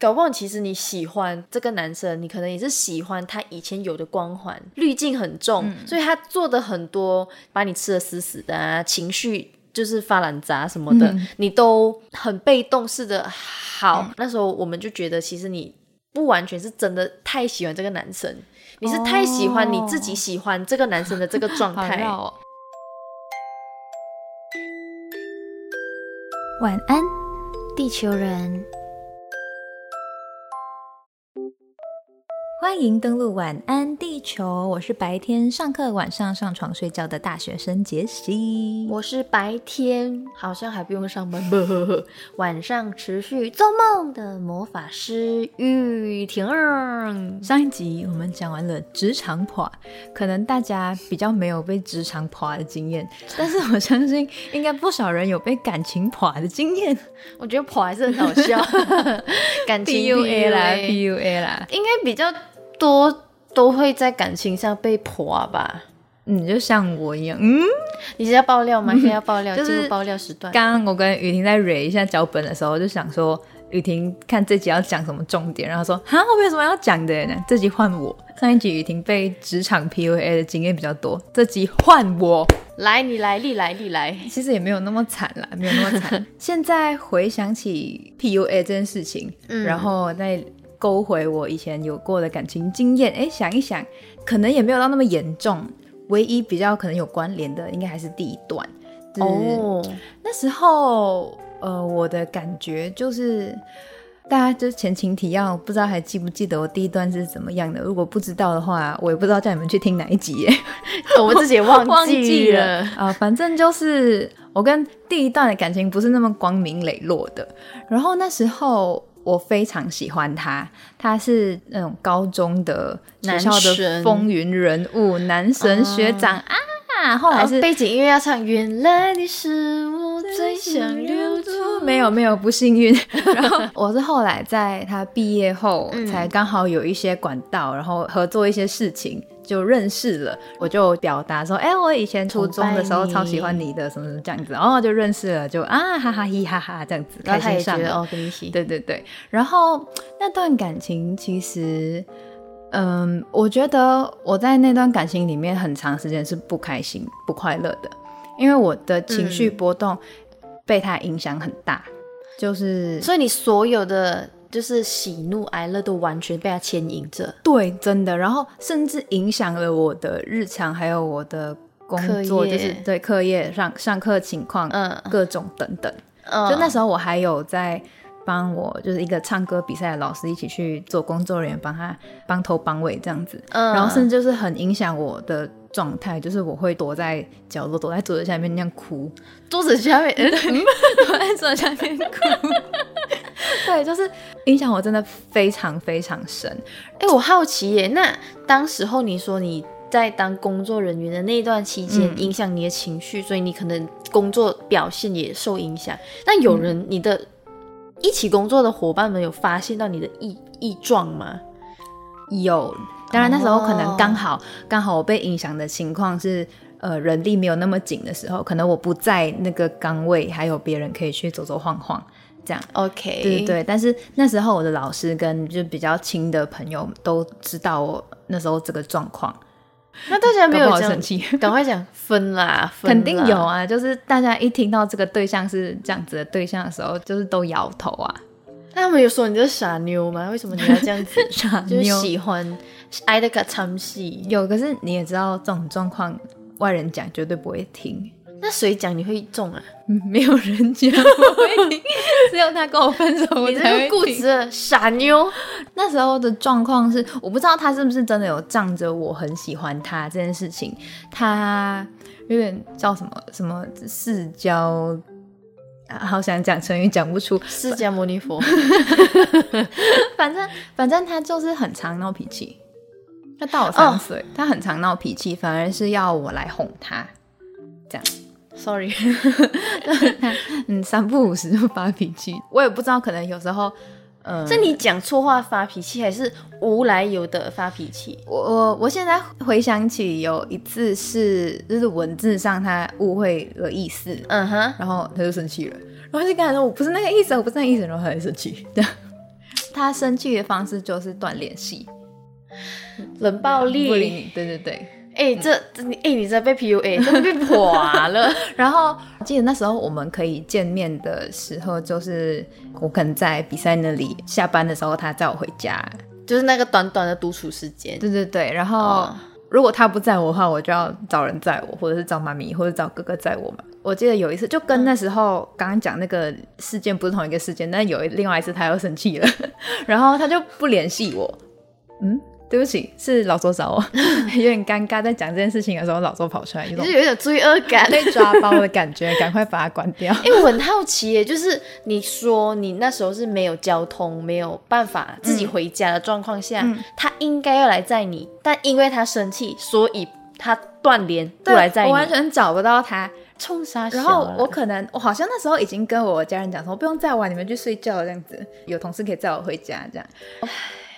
搞不好其实你喜欢这个男生，你可能也是喜欢他以前有的光环，滤镜很重，所以他做的很多把你吃的死死的啊，情绪就是发懒渣什么的，你都很被动式的好。那时候我们就觉得，其实你不完全是真的太喜欢这个男生，你是太喜欢你自己喜欢这个男生的这个状态。晚安，地球人。欢迎登录晚安地球，我是白天上课、晚上上床睡觉的大学生杰西。我是白天好像还不用上班，晚上持续做梦的魔法师雨婷。上一集我们讲完了职场垮，可能大家比较没有被职场垮的经验，但是我相信应该不少人有被感情垮的经验。我觉得垮还是很好笑，感情 PUA 啦，PUA 啦，应该比较。多都会在感情上被泼吧，你，就像我一样，嗯，你是要爆料吗？现在要爆料，就是爆料时段。刚刚我跟雨婷在蕊一下脚本的时候，就想说雨婷看这集要讲什么重点，然后说哈，我没有什么要讲的呢。这集换我，上一集雨婷被职场 PUA 的经验比较多，这集换我来，你来，历来历来，其实也没有那么惨啦，没有那么惨。现在回想起 PUA 这件事情，嗯然后在。勾回我以前有过的感情经验，哎，想一想，可能也没有到那么严重。唯一比较可能有关联的，应该还是第一段。哦，那时候，呃，我的感觉就是，大家就前情提要，不知道还记不记得我第一段是怎么样的？如果不知道的话，我也不知道叫你们去听哪一集，我们自己忘记了 啊。反正就是我跟第一段的感情不是那么光明磊落的。然后那时候。我非常喜欢他，他是那种高中的学校的风云人物，男神学长啊。后来是背景音乐要唱《原来你是我最想留住》，没有没有不幸运。然后我是后来在他毕业后，才刚好有一些管道，然后合作一些事情。就认识了，我就表达说，哎，我以前初中的时候超喜欢你的，什么什么这样子，然后就认识了，就啊哈哈嘻哈哈这样子，开心上了。哦，跟你喜，对对对。然后那段感情其实，嗯，我觉得我在那段感情里面很长时间是不开心、不快乐的，因为我的情绪波动被他影响很大，就是，所以你所有的。就是喜怒哀乐都完全被他牵引着，对，真的，然后甚至影响了我的日常，还有我的工作，就是对课业上上课情况，嗯，各种等等。就那时候我还有在帮我就是一个唱歌比赛的老师一起去做工作人员，帮他帮头帮尾这样子，然后甚至就是很影响我的状态，就是我会躲在角落，躲在桌子下面那样哭，桌子下面，躲 在桌子下面哭。对，就是影响我真的非常非常深。哎，我好奇耶，那当时候你说你在当工作人员的那段期间，影响你的情绪，所以你可能工作表现也受影响。那有人，你的一起工作的伙伴们有发现到你的异异状吗？有，当然那时候可能刚好刚好我被影响的情况是，呃，人力没有那么紧的时候，可能我不在那个岗位，还有别人可以去走走晃晃。这样，OK，对对对，但是那时候我的老师跟就比较亲的朋友都知道我那时候这个状况，那大家没有生气，赶快讲 分啦，肯定有啊，就是大家一听到这个对象是这样子的对象的时候，就是都摇头啊。那他们有说你是傻妞吗？为什么你要这样子？傻妞喜欢爱的个唱戏，有，可是你也知道这种状况，外人讲绝对不会听。那谁讲你会中啊？没有人讲我会听，只有他跟我分手，我才会固执傻妞。那时候的状况是，我不知道他是不是真的有仗着我很喜欢他这件事情，他有点叫什么什么世交，好想讲成语讲不出，释迦牟尼佛。反正反正他就是很常闹脾气，他大我三岁，他很常闹脾气，反而是要我来哄他，这样。Sorry，嗯，三不五时就发脾气，我也不知道，可能有时候，嗯，是你讲错话发脾气，还是无来由的发脾气？我我我现在回想起有一次是，就是文字上他误会了意思，嗯哼，然后他就生气了，然后就跟他说我不是那个意思，我不是那个意思，然后他就生气。他生气的方式就是断联系，冷暴不理力。你。对对对。哎、这这你哎、你这被 PUA，真的被垮了。然后我记得那时候我们可以见面的时候，就是我可能在比赛那里下班的时候，他载我回家。就是那个短短的独处时间。对对对，然后、哦如果他不载我的话，我就要找人载我，或者是找妈咪，或者找哥哥载我嘛。我记得有一次，就跟那时候刚刚讲那个事件不是同一个事件，但有一另外一次他又生气了，然后他就不联系我。嗯，对不起，是老周找我，有点尴尬。在讲这件事情的时候，老周跑出来，有种就是有点罪恶感。被抓包的感觉，赶快把它关掉。因为我很好奇耶，就是你说你那时候是没有交通、没有办法自己回家的状况下，他应该要来载你，但因为他生气，所以他断联不来载我完。全找不到他。冲啥？然后我可能我好像那时候已经跟我家人讲说，不用载我啊，你们去睡觉这样子，有同事可以载我回家这样。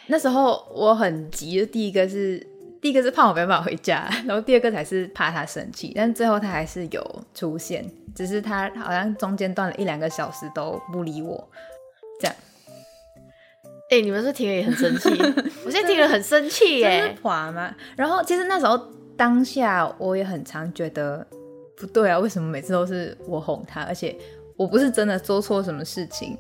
那时候我很急，第一个是第一个是怕我没办法回家，然后第二个才是怕他生气，但最后他还是有出现，只是他好像中间断了一两个小时都不理我，这样哎、你们是听了也很生气，我现在听了很生气耶。滑吗？然后其实那时候当下我也很常觉得不对啊，为什么每次都是我哄他，而且我不是真的做错什么事情？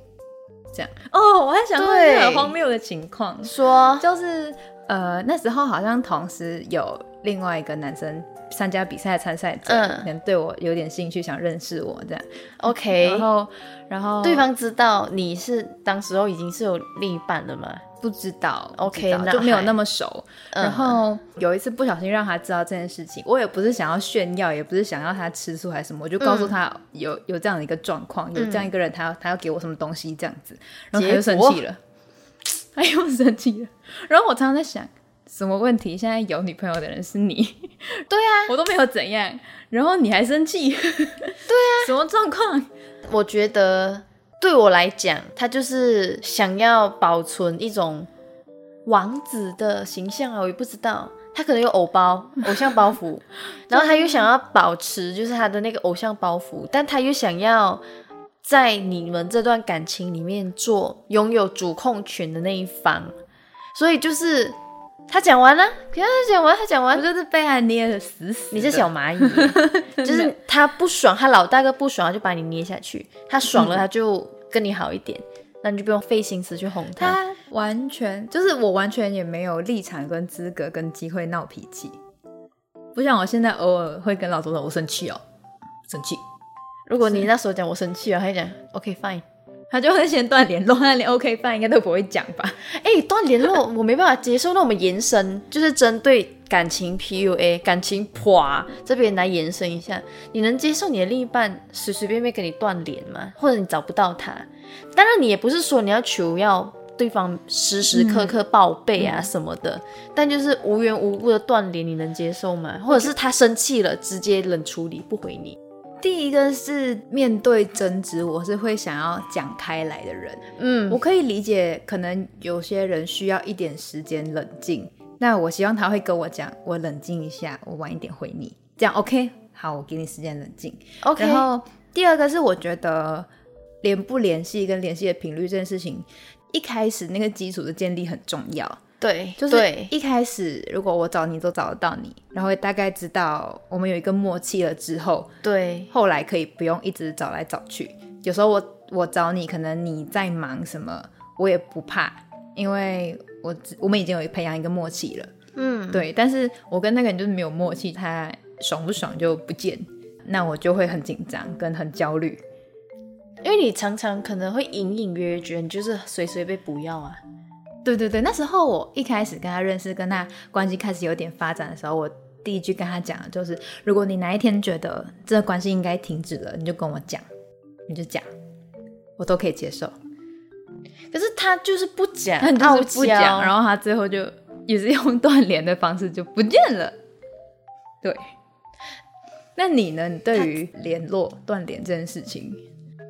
这样。哦，我还想过一个很荒谬的情况，说。就是呃那时候好像同时有另外一个男生参加比赛的参赛者，嗯。可能对我有点兴趣，想认识我这样，OK，然后然后对方知道你是当时候已经是有另一半了吗？不知道 OK，就没有那么熟。嗯。然后有一次不小心让他知道这件事情，我也不是想要炫耀，也不是想要他吃醋还是什么，我就告诉他有、有这样的一个状况，有这样一个人，他要他要给我什么东西这样子，然后他就生气了，他又生气了。然后我常常在想，什么问题？现在有女朋友的人是你，对啊，我都没有怎样，然后你还生气，对啊，什么状况？我觉得对我来讲，他就是想要保存一种王子的形象啊，我也不知道。他可能有偶包、偶像包袱，然后他又想要保持就是他的那个偶像包袱，但他又想要在你们这段感情里面做拥有主控权的那一方，所以就是他讲完了，可是他讲完，他讲完。我，就是被他捏的死死的。你是小蚂蚁，就是他不爽，他老大哥不爽，他就把你捏下去；他爽了，他就跟你好一点，那你就不用费心思去哄他。他完全就是我完全也没有立场跟资格跟机会闹脾气，不像我现在偶尔会跟老周说我生气哦，生气，如果你那时候讲我生气了，他就讲 OK fine，他就会先断联络，那连 OK 饭应该都不会讲吧？哎、断联络我没办法接受，那我们延伸就是针对感情 PUA、感情啪这边来延伸一下，你能接受你的另一半随随便便跟你断联吗？或者你找不到他？当然，你也不是说你要求要对方时时刻刻报备啊什么的，但就是无缘无故的断联，你能接受吗？或者是他生气了，直接冷处理不回你？第一个是面对争执，我是会想要讲开来的人，嗯，我可以理解，可能有些人需要一点时间冷静。那我希望他会跟我讲，我冷静一下，我晚一点回你，这样 OK？好，我给你时间冷静。OK，然后第二个是我觉得联不联系跟联系的频率这件事情，一开始那个基础的建立很重要。对，就是对，一开始如果我找你都找得到你，然后大概知道我们有一个默契了之后，对，后来可以不用一直找来找去。有时候我我找你，可能你在忙什么，我也不怕，因为我我们已经有培养一个默契了。嗯，对，但是我跟那个人就是没有默契，他爽不爽就不见，那我就会很紧张跟很焦虑。因为你常常可能会隐隐约约觉得你就是随随被不要啊。对对对，那时候我一开始跟他认识，跟他关系开始有点发展的时候，我第一句跟他讲的就是，如果你哪一天觉得这个关系应该停止了，你就跟我讲，你就讲，我都可以接受。可是他就是不讲，他傲就是不娇讲，然后他最后就也是用断 联的方式就不见了。对，那你呢？你对于联络断联这件事情，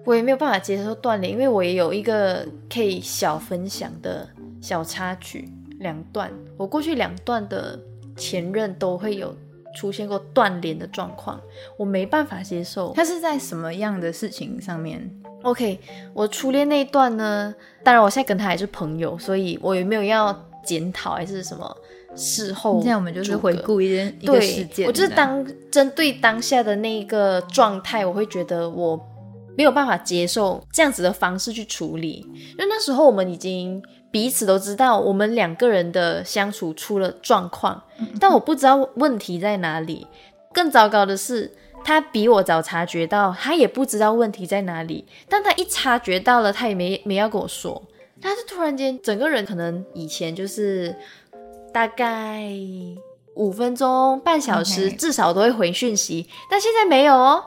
我也没有办法接受断联，因为我也有一个可以小分享的小插曲，两段。我过去两段的前任都会有出现过断联的状况，我没办法接受。他是在什么样的事情上面 OK，我初恋那一段呢，当然我现在跟他还是朋友，所以我也没有要检讨还是什么事后。现在我们就是回顾一件一个事件，我就是当针对当下的那个状态，我会觉得我没有办法接受这样子的方式去处理，因为那时候我们已经彼此都知道我们两个人的相处出了状况，但我不知道问题在哪里。更糟糕的是。他比我早察觉到，他也不知道问题在哪里。但他一察觉到了，他也没没要跟我说。他是突然间，整个人可能以前就是大概五分钟、半小时至少都会回讯息，但现在没有哦。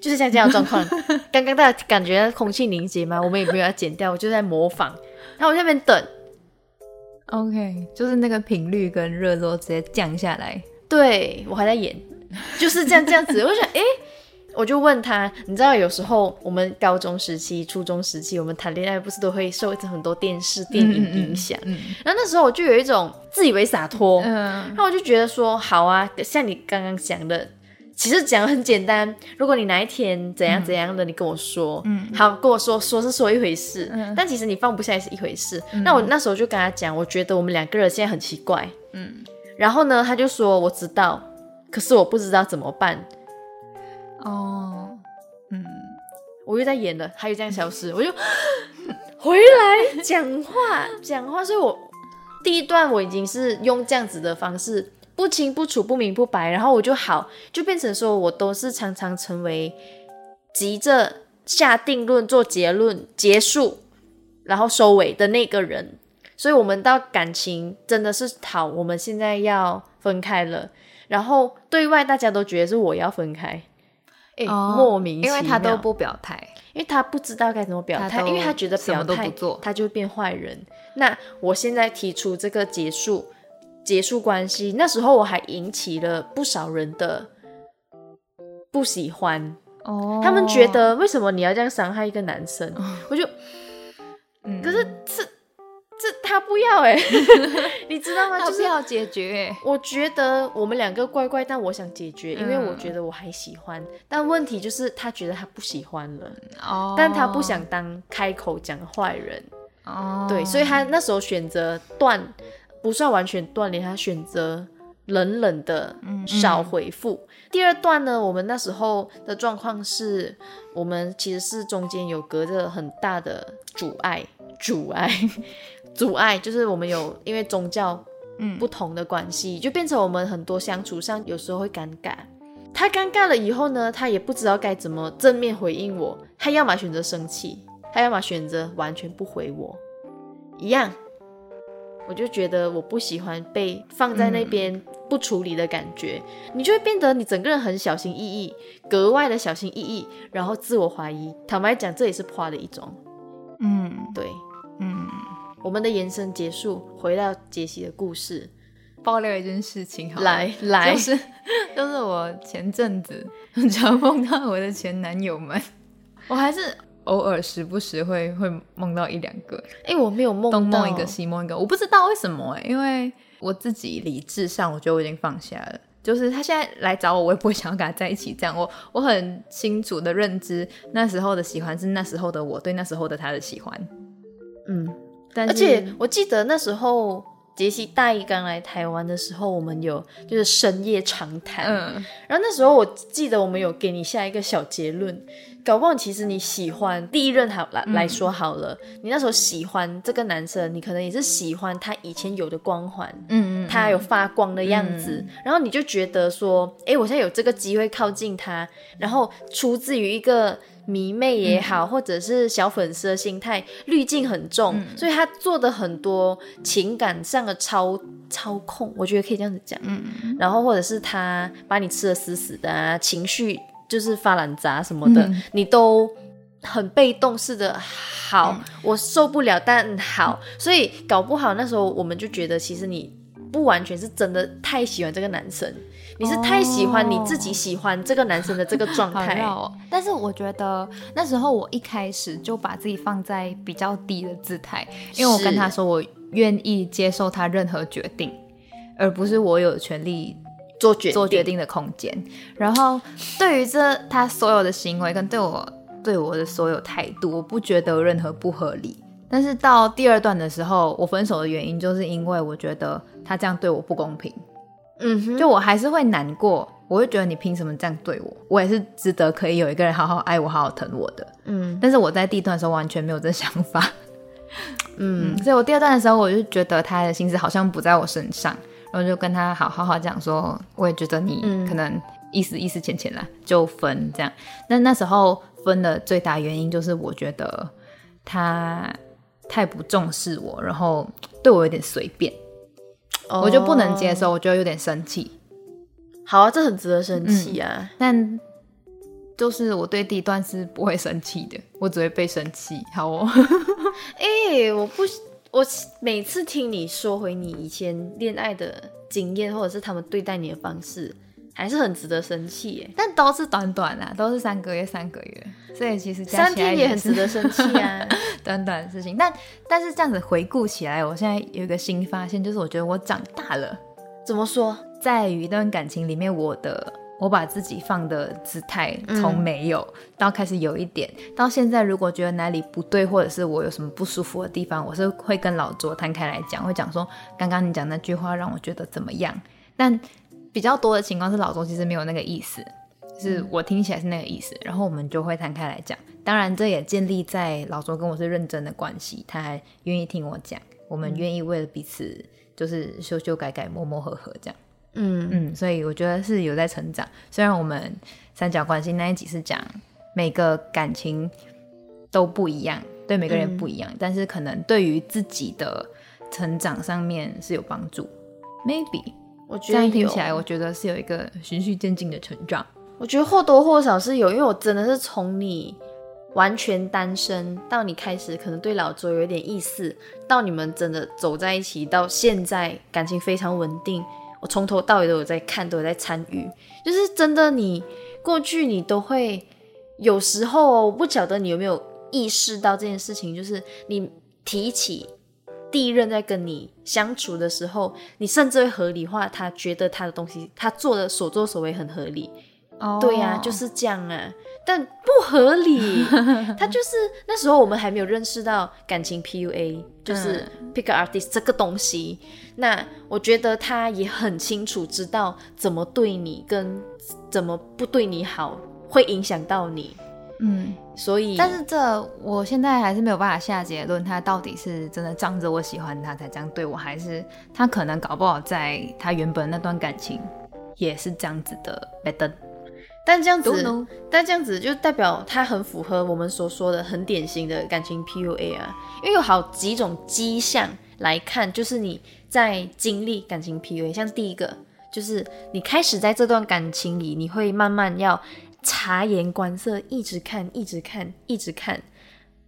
就是像这样状况。刚刚大家感觉空气凝结吗？我们也没有要剪掉，我就在模仿。然后我那边等。OK，就是那个频率跟热度直接降下来。对我还在演。就是这样 这样子，我想，哎，我就问他，你知道有时候我们高中时期、初中时期，我们谈恋爱不是都会受很多电视、电影影响？嗯然后那时候我就有一种自以为洒脱，然后我就觉得说，好啊，像你刚刚讲的，其实讲很简单，如果你哪一天怎样怎样的，你跟我说，嗯，好，跟我说说是说一回事，但其实你放不下也是一回事。那我那时候就跟他讲，我觉得我们两个人现在很奇怪，嗯，然后呢，他就说我知道。可是我不知道怎么办。哦，嗯，我又在演了，他又这样消失，我就回来讲话讲话。所以我第一段我已经是用这样子的方式，不清不楚、不明不白，然后我就好，就变成说我都是常常成为急着下定论、做结论、结束，然后收尾的那个人。所以，我们到感情真的是好，我们现在要分开了。然后对外大家都觉得是我要分开，哎，莫名，因为他都不表态，因为他不知道该怎么表态，因为他觉得表态他就会变坏人。那我现在提出这个结束，结束关系，那时候我还引起了不少人的不喜欢哦，他们觉得为什么你要这样伤害一个男生？我就，可是这。这他不要哎，你知道吗？就是要解决。我觉得我们两个怪怪，但我想解决，因为我觉得我还喜欢。但问题就是他觉得他不喜欢了，哦，但他不想当开口讲坏人，哦，对，所以他那时候选择断，不算完全断联，他选择冷冷的少回复。第二段呢，我们那时候的状况是，我们其实是中间有隔着很大的阻碍，阻碍。阻碍就是我们有因为宗教不同的关系，就变成我们很多相处上有时候会尴尬。他尴尬了以后呢，他也不知道该怎么正面回应我。他要么选择生气，他要么选择完全不回我。一样，我就觉得我不喜欢被放在那边不处理的感觉，你就会变得你整个人很小心翼翼，格外的小心翼翼，然后自我怀疑。坦白讲，这也是破的一种。嗯，对，嗯。我们的延伸结束，回到杰西的故事，爆料一件事情，好来来，就是 就是我前阵子 很常碰到我的前男友们，我还是偶尔时不时会会梦到一两个，哎，我没有梦东梦一个西梦一个，我不知道为什么哎，因为我自己理智上我觉得我已经放下了，就是他现在来找我，我也不会想要跟他在一起，这样我我很清楚的认知，那时候的喜欢是那时候的我对那时候的他的喜欢，嗯。而且我记得那时候杰西大一刚来台湾的时候，我们有就是深夜长谈，嗯，然后那时候我记得我们有给你下一个小结论，搞不好其实你喜欢第一任好来来说好了，你那时候喜欢这个男生，你可能也是喜欢他以前有的光环，嗯嗯，他有发光的样子，然后你就觉得说，哎，我现在有这个机会靠近他，然后出自于一个。迷妹也好，或者是小粉丝的心态，滤镜很重，所以他做的很多情感上的操操控，我觉得可以这样子讲。嗯然后或者是他把你吃的死死的啊，情绪就是发懒杂什么的，你都很被动式的。好，我受不了，但好，所以搞不好那时候我们就觉得，其实你不完全是真的太喜欢这个男生。你是太喜欢你自己喜欢这个男生的这个状态，但是我觉得那时候我一开始就把自己放在比较低的姿态，因为我跟他说我愿意接受他任何决定，而不是我有权利做决做决定的空间。然后对于这他所有的行为跟对我对我的所有态度，我不觉得有任何不合理。但是到第二段的时候，我分手的原因就是因为我觉得他这样对我不公平。嗯哼，就我还是会难过，我会觉得你凭什么这样对我？我也是值得可以有一个人好好爱我、好好疼我的。嗯但是我在第一段的时候完全没有这想法。嗯，所以我第二段的时候，我就觉得他的心思好像不在我身上，然后就跟他好好好讲说，我也觉得你嗯可能意思意思浅浅啦，就分这样。那那时候分的最大原因就是我觉得他太不重视我，然后对我有点随便，我就不能接哦。受，我就有点生气。好啊，这很值得生气啊。但就是我对第一段是不会生气的，我只会被生气。好哦，哎、我不，我每次听你说回你以前恋爱的经验，或者是他们对待你的方式，还是很值得生气耶。但都是短短啊，都是三个月，三个月，所以其实加三天也很值得生气啊。短短的事情。但但是这样子回顾起来，我现在有一个新发现，就是我觉得我长大了，怎么说？在于一段感情里面，我的我把自己放的姿态从没有、到开始有一点，到现在如果觉得哪里不对，或者是我有什么不舒服的地方，我是会跟老卓摊开来讲，会讲说刚刚你讲那句话让我觉得怎么样。但比较多的情况是老周其实没有那个意思，是我听起来是那个意思，然后我们就会摊开来讲。当然，这也建立在老周跟我是认真的关系，他还愿意听我讲，我们愿意为了彼此就是修修改改、磨磨合合这样。嗯嗯，所以我觉得是有在成长。虽然我们三角关系那一集是讲每个感情都不一样，对每个人不一样，但是可能对于自己的成长上面是有帮助。Maybe 这我觉得有样听起来，我觉得是有一个循序渐进的成长。我觉得或多或少是有，因为我真的是从你完全单身到你开始可能对老周有一点意思，到你们真的走在一起，到现在感情非常稳定，我从头到尾都有在看，都有在参与。就是真的你，过去你都会有时候哦，我不晓得你有没有意识到这件事情，就是你提起第一任在跟你相处的时候，你甚至会合理化他觉得他的东西，他做的所作所为很合理。哦对呀、就是这样啊，但不合理。他就是那时候我们还没有认识到感情 PUA，就是嗯 pick up artist 这个东西。那我觉得他也很清楚知道怎么对你跟怎么不对你好，会影响到你。嗯，所以，但是这我现在还是没有办法下结论，他到底是真的仗着我喜欢他才这样对我，还是他可能搞不好在他原本那段感情也是这样子的。但这样子但这样子就代表他很符合我们所说的很典型的感情 PUA 啊，因为有好几种迹象来看，就是你在经历感情 PUA，像第一个就是你开始在这段感情里，你会慢慢要察言观色，一直看，一直看，一直看。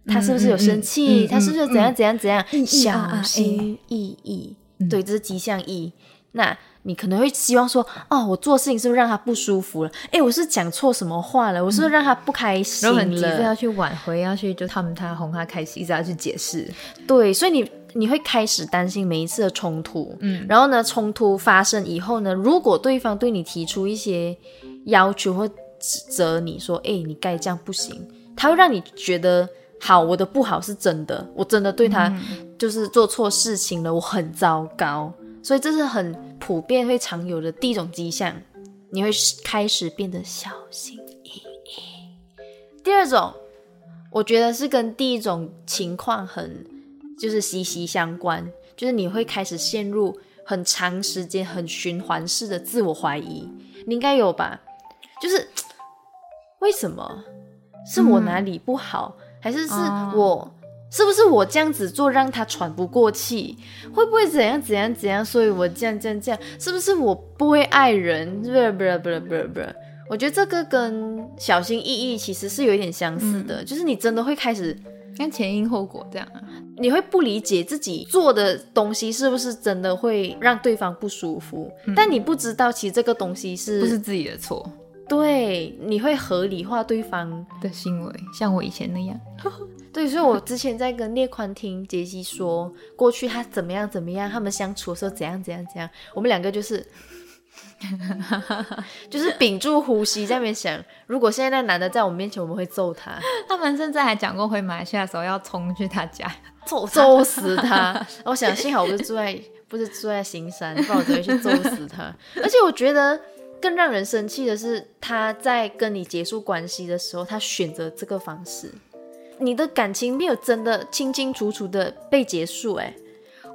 他是不是有生气？他是不是怎样怎样怎样？小心翼翼，对，这是吉祥意。那你可能会希望说，哦，我做事情是不是让他不舒服了？哎，我是讲错什么话了？我是不是让他不开心然后很急着？要去挽回，要去就他们他哄他开心，一直要去解释。对，所以你你会开始担心每一次的冲突，嗯，然后呢，冲突发生以后呢，如果对方对你提出一些要求或指责你说，哎，你该这样不行，他会让你觉得。好，我的不好是真的，我真的对他就是做错事情了，我很糟糕，所以这是很普遍会常有的第一种迹象，你会开始变得小心翼翼。第二种，我觉得是跟第一种情况很就是息息相关，就是你会开始陷入很长时间、很循环式的自我怀疑，你应该有吧？就是为什么是我哪里不好，还是是我？是不是我这样子做让他喘不过气？会不会怎样怎样怎样？所以我这样这样这样，是不是我不会爱人？不是不是不是不是不是，我觉得这个跟小心翼翼其实是有一点相似的，就是你真的会开始，看前因后果这样啊。你会不理解自己做的东西是不是真的会让对方不舒服，但你不知道其实这个东西是不是自己的错对，你会合理化对方的行为，像我以前那样。对，所以我之前在跟聂宽听杰西说，过去他怎么样怎么样，他们相处的时候怎样怎样怎样，我们两个就是 就是屏住呼吸在那边想，如果现在那男的在我们面前，我们会揍他。他们甚至还讲过回马来西亚的时候要冲去他家揍揍死他。我想幸好我不是住在不是住在新山，不然我直接去揍死他。而且我觉得更让人生气的是，他在跟你结束关系的时候，他选择这个方式，你的感情没有真的清清楚楚的被结束。哎。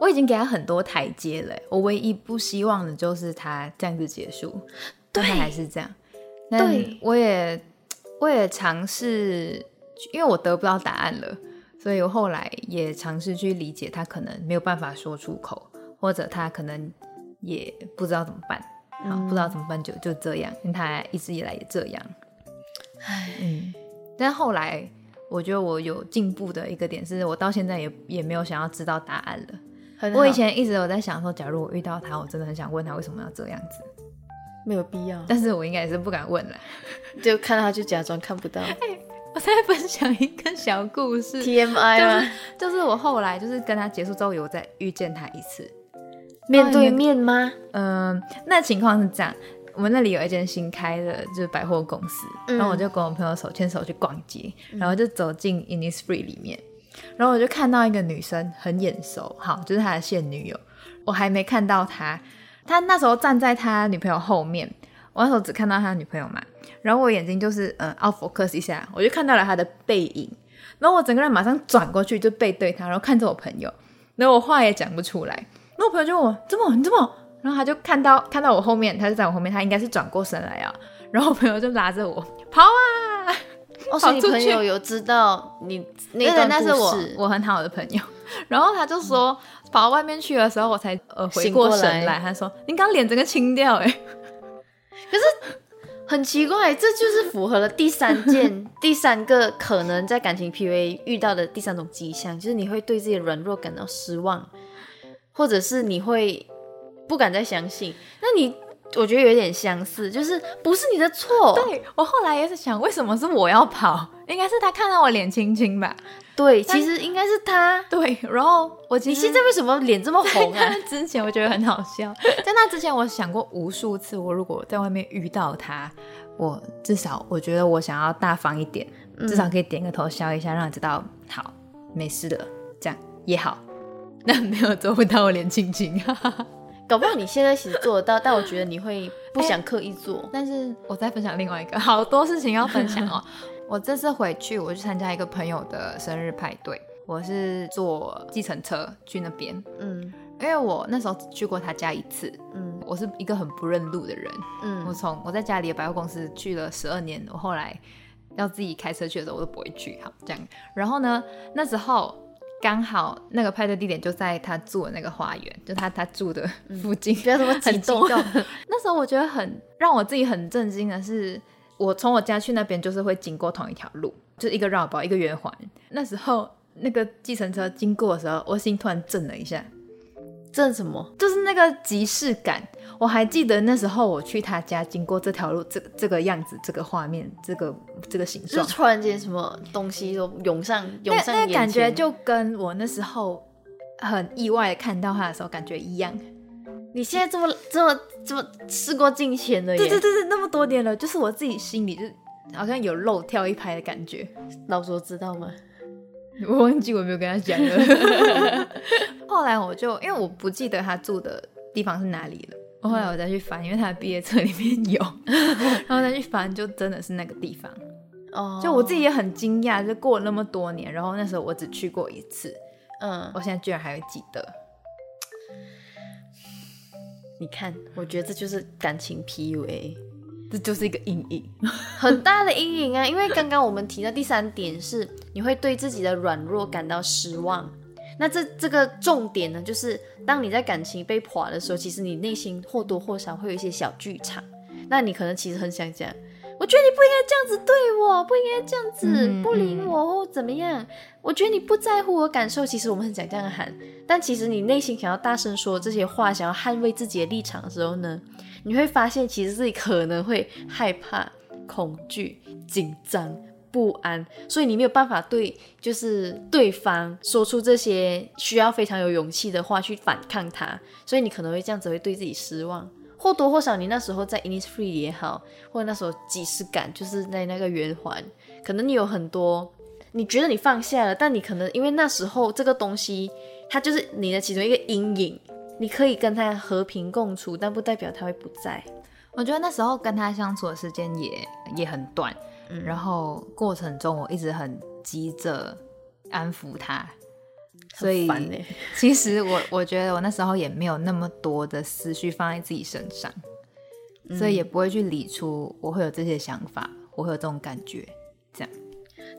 我已经给他很多台阶了，我唯一不希望的就是他这样子结束，他，还是这样。对，我也我也尝试，因为我得不到答案了，所以我后来也尝试去理解他可能没有办法说出口，或者他可能也不知道怎么办，好，不知道怎么办就就这样，因为他一直以来也这样。唉，嗯，但后来我觉得我有进步的一个点是，我到现在也也没有想要知道答案了。我以前一直有在想说，假如我遇到他，我真的很想问他为什么要这样子，没有必要，但是我应该也是不敢问了，就看到他就假装看不到。我再分享一个小故事，TMI 吗？就是我后来就是跟他结束之后，有再遇见他一次，面对面吗？嗯，那情况是这样，我们那里有一间新开的，就是百货公司，然后我就跟我朋友手牵手去逛街，然后就走进 Innisfree 里面。然后我就看到一个女生很眼熟，好，就是他的现女友。我还没看到他，他那时候站在他女朋友后面，我那时候只看到他女朋友嘛。然后我眼睛就是嗯，out focus 一下，我就看到了他的背影。然后我整个人马上转过去，就背对他，然后看着我朋友。然后我话也讲不出来。那我朋友就问我怎么你这么？然后他就看到看到我后面，他就在我后面，他应该是转过身来啊。然后我朋友就拉着我跑啊。哦，所以你朋友有知道你那段那是我我很好的朋友，然后他就说跑到外面去的时候，我才呃回过神来，他说你刚脸整个青掉哎，可是很奇怪，这就是符合了第三件 第三个可能在感情 PUA 遇到的第三种迹象，就是你会对自己的软弱感到失望，或者是你会不敢再相信，那你。我觉得有点相似，就是不是你的错。对我后来也是想，为什么是我要跑？应该是他看到我脸青青吧？对，其实应该是他。对，然后我其实现在为什么脸这么红啊？之前我觉得很好笑，在那之前我想过无数次，我如果在外面遇到他，我至少我觉得我想要大方一点，至少可以点个头笑一下，让他知道好没事的，这样也好。那没有做不到我脸青青。搞不好你现在其实做得到，但我觉得你会不想刻意做。但是我再分享另外一个，好多事情要分享哦。我这次回去，我去参加一个朋友的生日派对，我是坐计程车去那边。嗯，因为我那时候只去过他家一次。嗯，我是一个很不认路的人。嗯，我从我在家里的百货公司去了十二年，我后来要自己开车去的时候，我都不会去。好，这样。然后呢，那时候。刚好那个派对地点就在他住的那个花园，就他他住的附近，不要这么 激动。那时候我觉得很让我自己很震惊的是，我从我家去那边就是会经过同一条路，就是一个绕包一个圆环。那时候那个计程车经过的时候，我心突然震了一下。震什么？就是那个即视感。我还记得那时候我去他家，经过这条路，这个这个样子，这个画面，这个这个形状，就突然间什么东西都涌上涌上那那感觉就跟我那时候很意外看到他的时候感觉一样。你现在这么这么这么事过境迁了，对对对对，那么多年了，就是我自己心里就好像有漏跳一拍的感觉。老说知道吗？我忘记我没有跟他讲了。后来我就因为我不记得他住的地方是哪里了。后来我再去翻，因为他的毕业册里面有，然后再去翻，就真的是那个地方。哦，就我自己也很惊讶，就过了那么多年，然后那时候我只去过一次，嗯，我现在居然还会记得。你看，我觉得这就是感情 PUA，这就是一个阴影，很大的阴影啊！因为刚刚我们提到第三点是，你会对自己的软弱感到失望。那这这个重点呢，就是当你在感情被垮的时候，其实你内心或多或少会有一些小剧场。那你可能其实很想讲，我觉得你不应该这样子对我，不应该这样子不理我或怎么样。我觉得你不在乎我感受，其实我们很想这样喊。但其实你内心想要大声说这些话，想要捍卫自己的立场的时候呢，你会发现其实自己可能会害怕、恐惧、紧张。不安，所以你没有办法对就是对方说出这些需要非常有勇气的话去反抗他，所以你可能会这样子会对自己失望，或多或少你那时候在 Innisfree 也好，或者那时候即视感，就是在那个圆环，可能你有很多你觉得你放下了，但你可能因为那时候这个东西，它就是你的其中一个阴影，你可以跟它和平共处，但不代表它会不在。我觉得那时候跟他相处的时间也也很短，然后过程中我一直很急着安抚他，所以 其实我我觉得我那时候也没有那么多的思绪放在自己身上，所以也不会去理出我会有这些想法，我会有这种感觉，这样，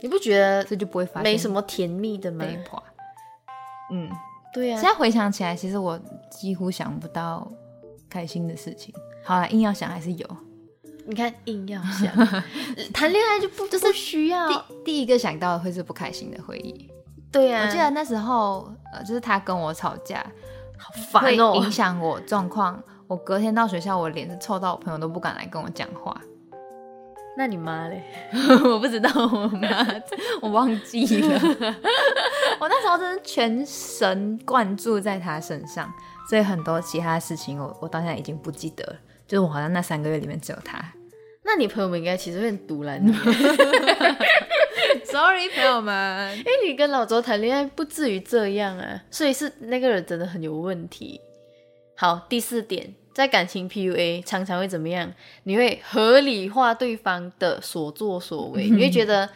你不觉得这就不会发现没什么甜蜜的吗？嗯，对呀、现在回想起来，其实我几乎想不到开心的事情。好了，硬要想还是有。你看硬要想 谈恋爱就不就是需要第第一个想到的会是不开心的回忆。对呀、我记得那时候，呃，就是他跟我吵架，好烦哦、影响我状况。我隔天到学校，我脸是臭到我朋友都不敢来跟我讲话。那你妈嘞？我不知道我妈，我忘记了。我那时候真的全神贯注在他身上，所以很多其他事情我我到现在已经不记得了。就是我好像那三个月里面只有他。那你朋友们应该其实会很毒烂你，Sorry，朋友们。为你跟老周谈恋爱不至于这样啊，所以是那个人真的很有问题。好，第四点，在感情 PUA 常常会怎么样？你会合理化对方的所作所为，你会觉得。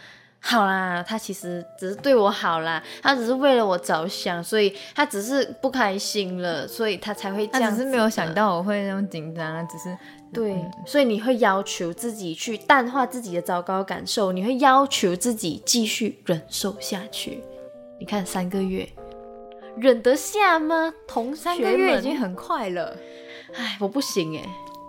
好啦，他其实只是对我好啦，他只是为了我着想，所以他只是不开心了，所以他才会这样只是没有想到我会那么紧张啊，只是对，所以你会要求自己去淡化自己的糟糕感受，你会要求自己继续忍受下去。你看三个月，忍得下吗？同三个月已们经，很快了。哎，我不行哎。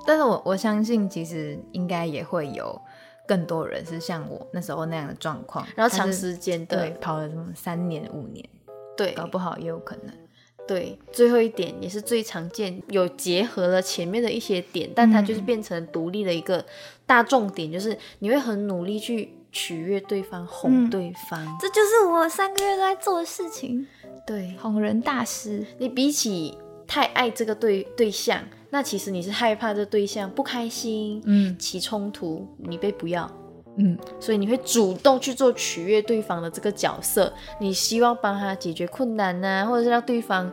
但是我我相信，其实应该也会有更多人是像我那时候那样的状况，然后长时间的对跑了什么三年五年，对搞不好也有可能。对，最后一点也是最常见，有结合了前面的一些点，但它就是变成独立的一个大重点，就是你会很努力去取悦对方，哄嗯对方。这就是我三个月都在做的事情，对，哄人大师。你比起太爱这个对对象，那其实你是害怕这对象不开心，嗯起冲突，你被不要，嗯，所以你会主动去做取悦对方的这个角色，你希望帮他解决困难呐、或者是让对方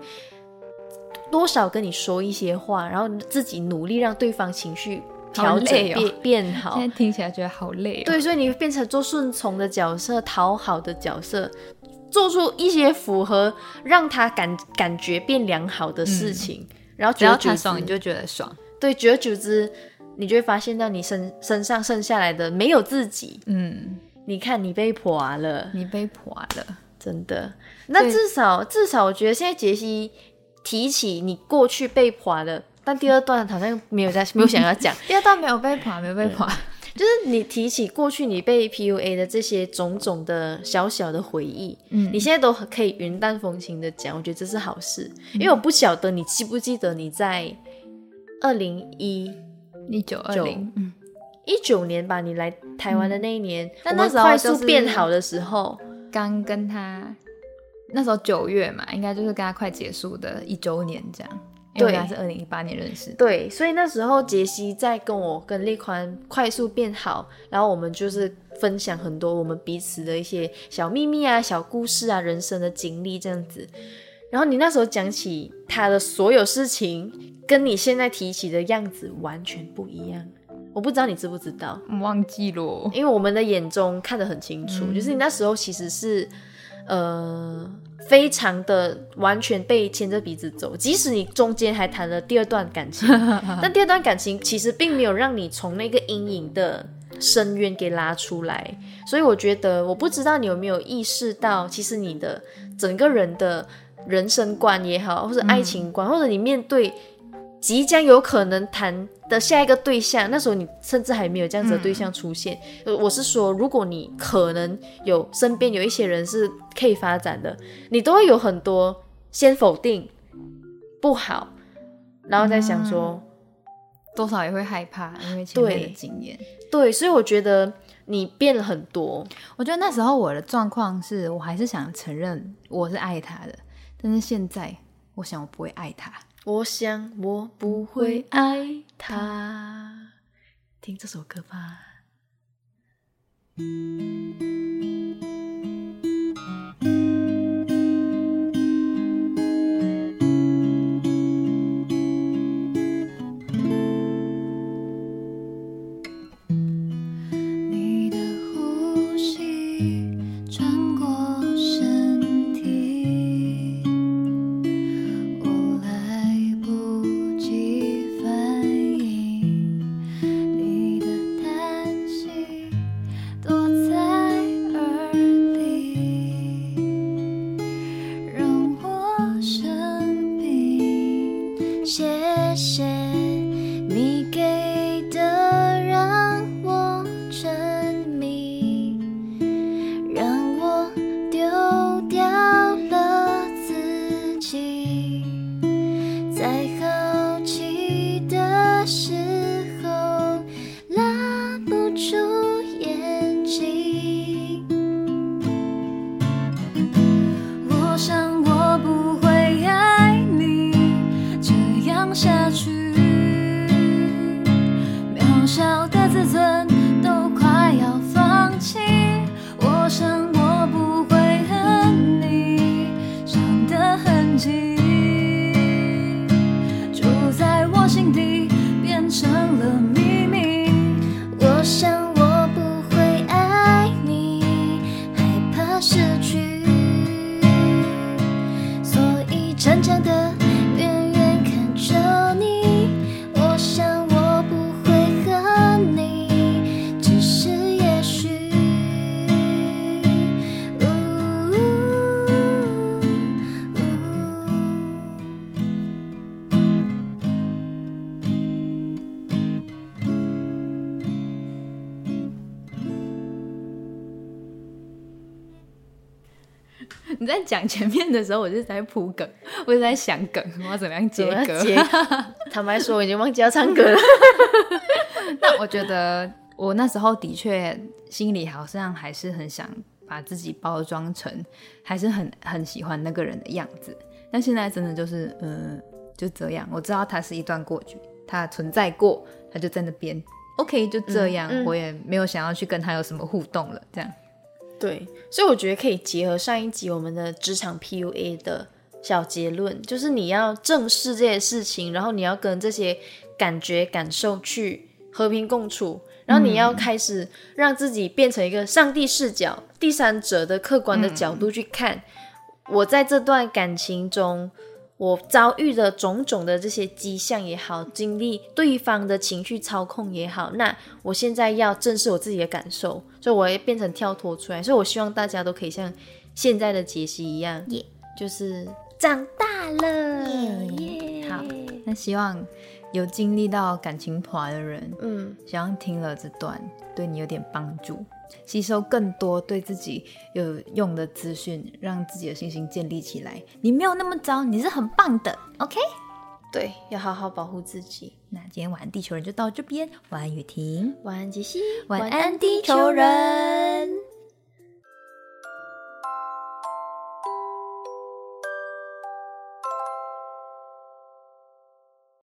多少跟你说一些话，然后你自己努力让对方情绪调整累哦变、变好现。在听起来觉得好累、哦。对，所以你会变成做顺从的角色、讨好的角色，做出一些符合让他感感觉变良好的事情，然后只要他爽，你就觉得爽。对，久而久之，你就会发现到你身身上剩下来的没有自己。嗯，你看，你被破了，你被破了。真的。那至少至少，我觉得现在杰西提起你过去被破了，但第二段好像没有在没有想要讲，第二段没有被婆，没有被破。就是你提起过去你被 PUA 的这些种种的小小的回忆，嗯你现在都可以云淡风轻的讲，我觉得这是好事，因为我不晓得你记不记得你在二零一一九二零，嗯，一九年吧，你来台湾的那一年，但那时候快速变好的时候，刚跟他那时候九月嘛，应该就是跟他快结束的一周年这样。因为对是二零一八年认识的。对，所以那时候杰西在跟我跟立宽快速变好，然后我们就是分享很多我们彼此的一些小秘密啊、小故事啊、人生的经历这样子。然后你那时候讲起他的所有事情，跟你现在提起的样子完全不一样。我不知道你知不知道，忘记了，因为我们的眼中看得很清楚，就是你那时候其实是呃非常的完全被牵着鼻子走，即使你中间还谈了第二段感情，但第二段感情其实并没有让你从那个阴影的深渊给拉出来，所以我觉得我不知道你有没有意识到，其实你的整个人的人生观也好，或者爱情观，或者你面对即将有可能谈的下一个对象，那时候你甚至还没有这样子的对象出现。呃，我是说，如果你可能有身边有一些人是可以发展的，你都会有很多先否定不好，然后再想说，多少也会害怕，因为前面的对经验。对，所以我觉得你变了很多。我觉得那时候我的状况是我还是想承认我是爱他的，但是现在我想我不会爱他。我想我不会爱他。听这首歌吧。以沉沉的在讲前面的时候，我就在铺梗，我就在想梗，我要怎么样接歌。怎么接？坦白说，我已经忘记要唱歌了。那我觉得我那时候的确心里好像还是很想把自己包装成，还是很很喜欢那个人的样子。但现在真的就是，嗯、就这样。我知道它是一段过去，它存在过，它就在那边。OK，就这样，嗯嗯我也没有想要去跟他有什么互动了。这样，对，所以我觉得可以结合上一集我们的职场 PUA 的小结论，就是你要正视这些事情，然后你要跟这些感觉、感受去和平共处，然后你要开始让自己变成一个上帝视角、第三者的客观的角度去看，我在这段感情中。我遭遇的种种的这些迹象也好，经历对方的情绪操控也好，那我现在要正视我自己的感受，所以我也变成跳脱出来。所以我希望大家都可以像现在的杰西一样耶就是长大了。耶好那希望有经历到感情团的人，嗯，希望听了这段对你有点帮助，吸收更多对自己有用的资讯，让自己的信心建立起来。你没有那么糟，你是很棒的。OK，对，要好好保护自己。那今天晚安地球人就到这边，晚安雨婷，晚安，杰西。晚安地球人。